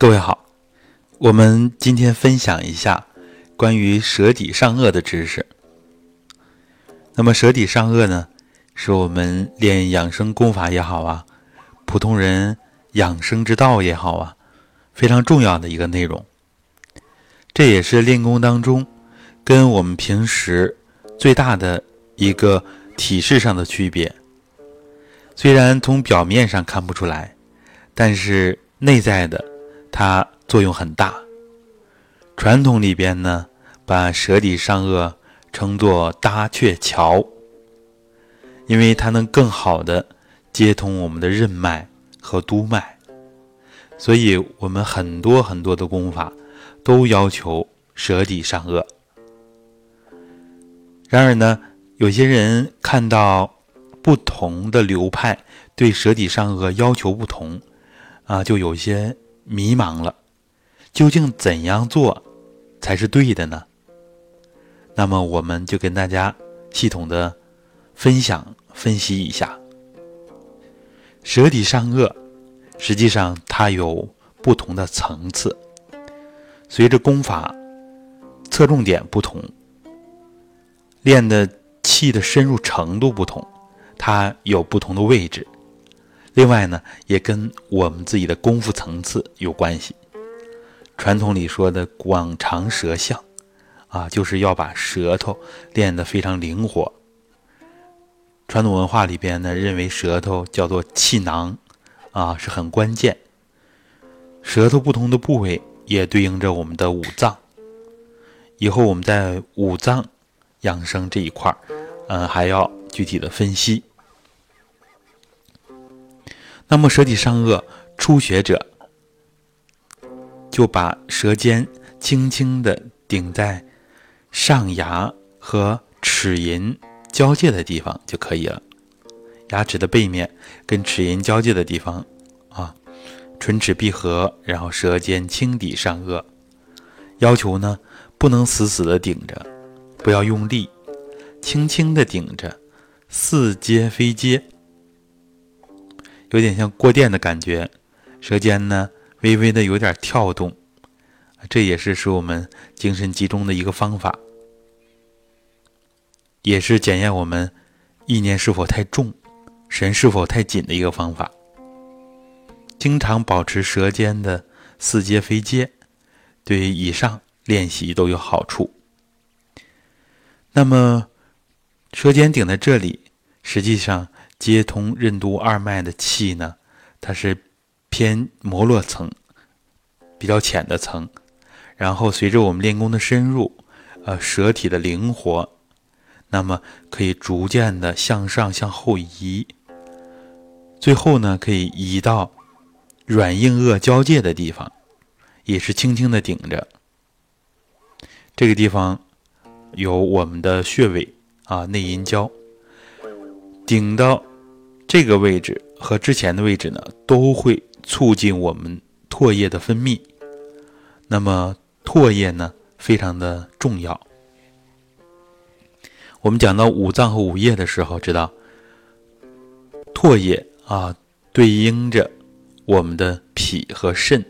各位好，我们今天分享一下关于舌底上颚的知识。那么舌底上颚呢，是我们练养生功法也好啊，普通人养生之道也好啊，非常重要的一个内容。这也是练功当中跟我们平时最大的一个体式上的区别。虽然从表面上看不出来，但是内在的。它作用很大。传统里边呢，把舌底上颚称作搭鹊桥，因为它能更好的接通我们的任脉和督脉，所以我们很多很多的功法都要求舌底上颚。然而呢，有些人看到不同的流派对舌底上颚要求不同，啊，就有些。迷茫了，究竟怎样做才是对的呢？那么我们就跟大家系统的分享分析一下。舌底上颚，实际上它有不同的层次，随着功法侧重点不同，练的气的深入程度不同，它有不同的位置。另外呢，也跟我们自己的功夫层次有关系。传统里说的广长舌相，啊，就是要把舌头练得非常灵活。传统文化里边呢，认为舌头叫做气囊，啊，是很关键。舌头不同的部位也对应着我们的五脏。以后我们在五脏养生这一块儿，嗯，还要具体的分析。那么舌底上颚初学者，就把舌尖轻轻地顶在上牙和齿龈交界的地方就可以了。牙齿的背面跟齿龈交界的地方啊，唇齿闭合，然后舌尖轻抵上颚。要求呢，不能死死的顶着，不要用力，轻轻的顶着，似接非接。有点像过电的感觉，舌尖呢微微的有点跳动，这也是使我们精神集中的一个方法，也是检验我们意念是否太重、神是否太紧的一个方法。经常保持舌尖的似接非接，对于以上练习都有好处。那么，舌尖顶在这里，实际上。接通任督二脉的气呢，它是偏摩络层，比较浅的层。然后随着我们练功的深入，呃，舌体的灵活，那么可以逐渐的向上向后移，最后呢，可以移到软硬腭交界的地方，也是轻轻的顶着。这个地方有我们的穴位啊，内阴交，顶到。这个位置和之前的位置呢，都会促进我们唾液的分泌。那么唾液呢，非常的重要。我们讲到五脏和五液的时候，知道唾液啊，对应着我们的脾和肾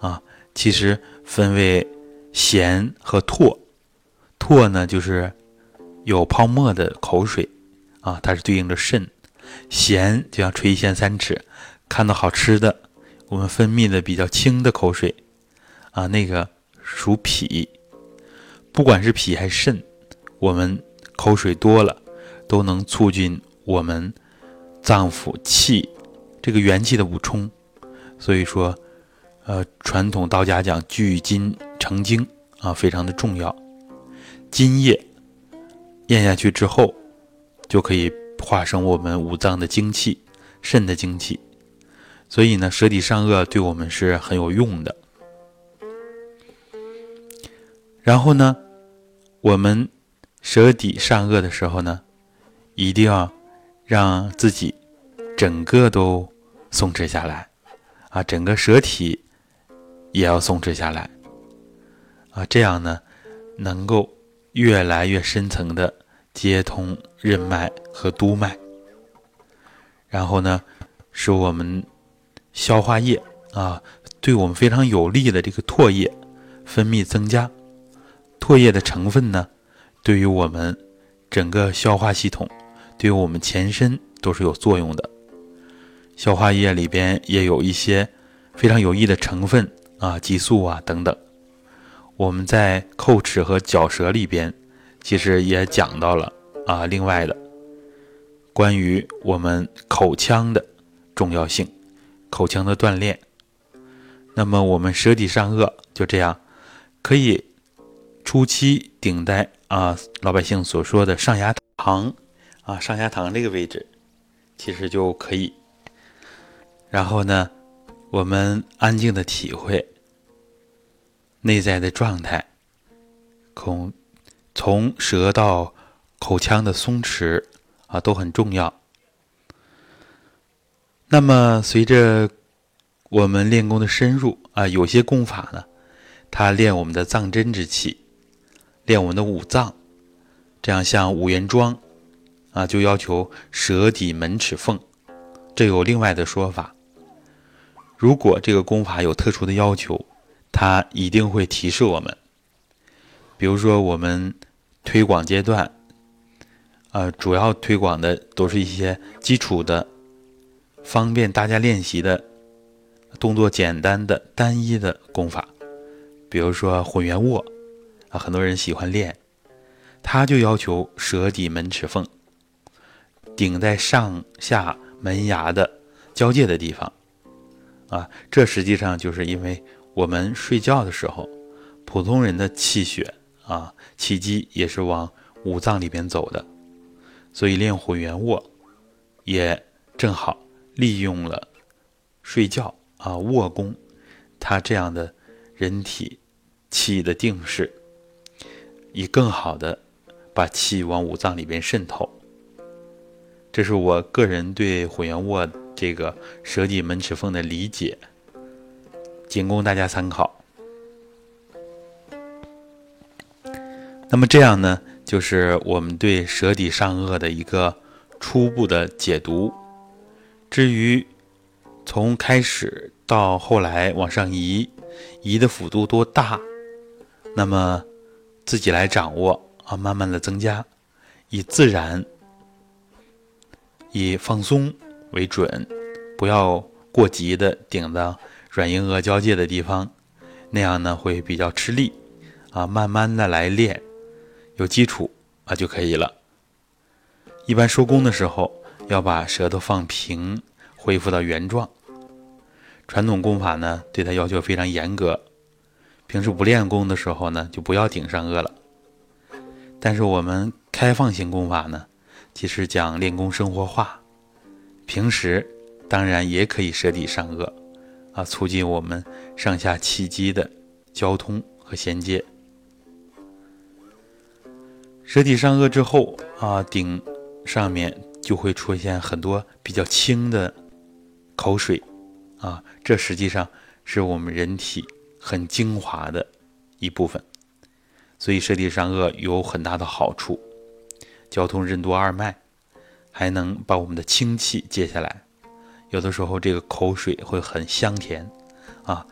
啊，其实分为涎和唾。唾呢，就是有泡沫的口水啊，它是对应着肾。咸就像垂涎三尺，看到好吃的，我们分泌的比较轻的口水，啊，那个属脾。不管是脾还是肾，我们口水多了，都能促进我们脏腑气这个元气的补充。所以说，呃，传统道家讲聚精成精啊，非常的重要。津液咽下去之后，就可以。化生我们五脏的精气，肾的精气，所以呢，舌底上颚对我们是很有用的。然后呢，我们舌底上颚的时候呢，一定要让自己整个都松弛下来，啊，整个舌体也要松弛下来，啊，这样呢，能够越来越深层的。接通任脉和督脉，然后呢，使我们消化液啊，对我们非常有利的这个唾液分泌增加。唾液的成分呢，对于我们整个消化系统，对于我们全身都是有作用的。消化液里边也有一些非常有益的成分啊，激素啊等等。我们在叩齿和嚼舌里边，其实也讲到了啊，另外的关于我们口腔的重要性，口腔的锻炼。那么我们舌底上颚就这样，可以初期顶在啊老百姓所说的上牙膛啊上牙膛这个位置，其实就可以。然后呢，我们安静的体会内在的状态，从从舌到口腔的松弛啊都很重要。那么随着我们练功的深入啊，有些功法呢，它练我们的藏针之气，练我们的五脏，这样像五元桩啊，就要求舌底门齿缝，这有另外的说法。如果这个功法有特殊的要求，它一定会提示我们。比如说，我们推广阶段，呃，主要推广的都是一些基础的、方便大家练习的、动作简单的、单一的功法。比如说混元握，啊，很多人喜欢练，它就要求舌底门齿缝顶在上下门牙的交界的地方。啊，这实际上就是因为我们睡觉的时候，普通人的气血啊，气机也是往五脏里边走的，所以练混元卧也正好利用了睡觉啊卧功，它这样的人体气的定势，以更好的把气往五脏里边渗透。这是我个人对混元卧。这个舌底门齿缝的理解，仅供大家参考。那么这样呢，就是我们对舌底上颚的一个初步的解读。至于从开始到后来往上移，移的幅度多大，那么自己来掌握啊，慢慢的增加，以自然，以放松。为准，不要过急的顶到软硬腭交界的地方，那样呢会比较吃力啊。慢慢的来练，有基础啊就可以了。一般收功的时候要把舌头放平，恢复到原状。传统功法呢对它要求非常严格，平时不练功的时候呢就不要顶上颚了。但是我们开放型功法呢，其实讲练功生活化。平时当然也可以舌底上颚，啊，促进我们上下气机的交通和衔接。舌体上颚之后啊，顶上面就会出现很多比较轻的口水，啊，这实际上是我们人体很精华的一部分，所以舌底上颚有很大的好处，交通任督二脉。还能把我们的清气接下来，有的时候这个口水会很香甜，啊，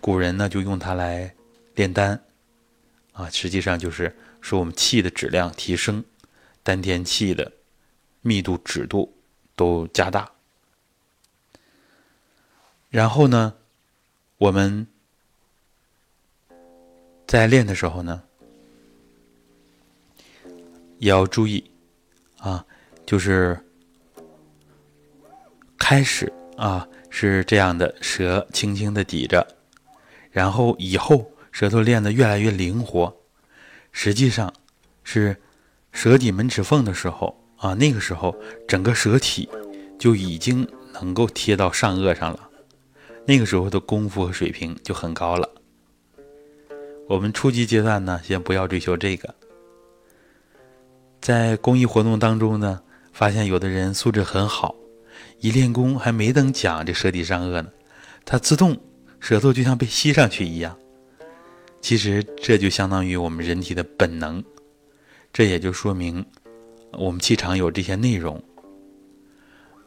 古人呢就用它来炼丹，啊，实际上就是说我们气的质量提升，丹田气的密度、指度都加大。然后呢，我们在练的时候呢，也要注意，啊。就是开始啊，是这样的，舌轻轻的抵着，然后以后舌头练得越来越灵活，实际上是舌底门齿缝的时候啊，那个时候整个舌体就已经能够贴到上颚上了，那个时候的功夫和水平就很高了。我们初级阶段呢，先不要追求这个，在公益活动当中呢。发现有的人素质很好，一练功还没等讲这舌底上颚呢，他自动舌头就像被吸上去一样。其实这就相当于我们人体的本能，这也就说明我们气场有这些内容。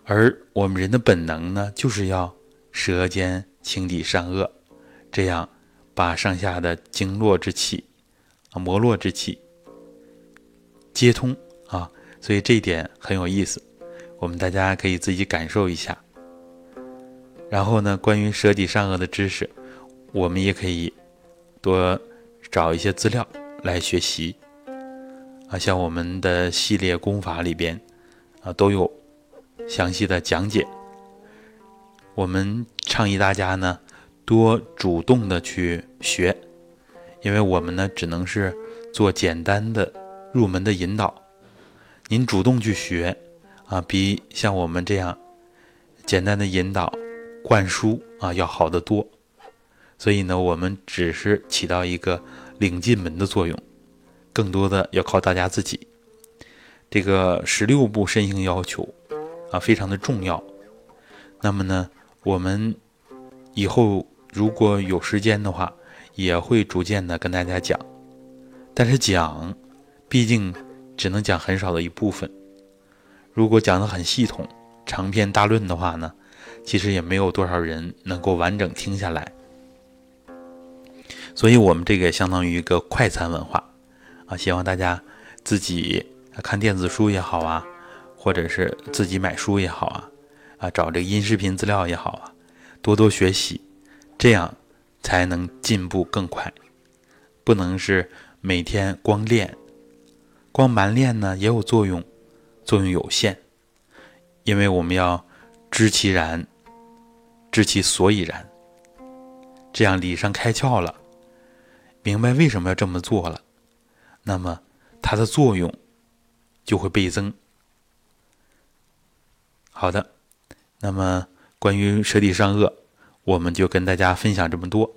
而我们人的本能呢，就是要舌尖轻抵上颚，这样把上下的经络之气啊、膜络之气接通啊，所以这一点很有意思，我们大家可以自己感受一下。然后呢，关于舌底上颚的知识，我们也可以多找一些资料来学习啊，像我们的系列功法里边啊都有详细的讲解。我们倡议大家呢多主动的去学，因为我们呢只能是做简单的入门的引导。您主动去学啊，比像我们这样简单的引导、灌输啊要好得多。所以呢，我们只是起到一个领进门的作用，更多的要靠大家自己。这个十六步身形要求啊，非常的重要。那么呢？我们以后如果有时间的话，也会逐渐的跟大家讲。但是讲，毕竟只能讲很少的一部分。如果讲的很系统、长篇大论的话呢，其实也没有多少人能够完整听下来。所以我们这个相当于一个快餐文化啊，希望大家自己看电子书也好啊，或者是自己买书也好啊。啊，找这个音视频资料也好啊，多多学习，这样才能进步更快。不能是每天光练，光蛮练呢也有作用，作用有限。因为我们要知其然，知其所以然，这样理上开窍了，明白为什么要这么做了，那么它的作用就会倍增。好的。那么，关于舌底上颚，我们就跟大家分享这么多。